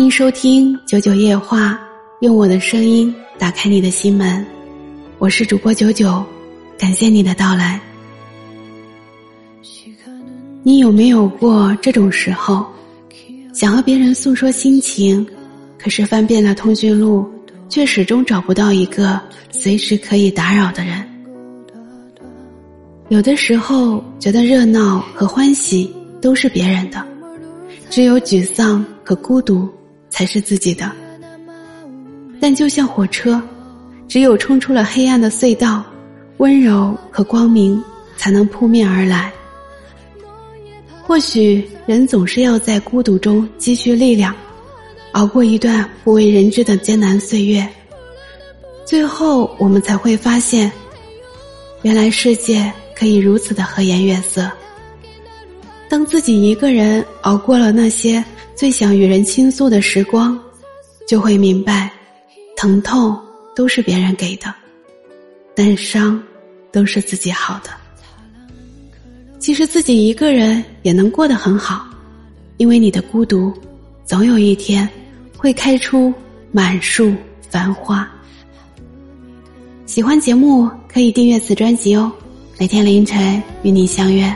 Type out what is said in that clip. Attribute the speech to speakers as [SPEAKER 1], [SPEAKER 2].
[SPEAKER 1] 欢迎收听九九夜话，用我的声音打开你的心门。我是主播九九，感谢你的到来。你有没有过这种时候，想和别人诉说心情，可是翻遍了通讯录，却始终找不到一个随时可以打扰的人？有的时候觉得热闹和欢喜都是别人的，只有沮丧和孤独才是自己的。但就像火车，只有冲出了黑暗的隧道，温柔和光明才能扑面而来。或许人总是要在孤独中积蓄力量，熬过一段不为人知的艰难岁月，最后我们才会发现，原来世界。可以如此的和颜悦色。当自己一个人熬过了那些最想与人倾诉的时光，就会明白，疼痛都是别人给的，但伤都是自己好的。其实自己一个人也能过得很好，因为你的孤独，总有一天会开出满树繁花。喜欢节目可以订阅此专辑哦。每天凌晨与你相约。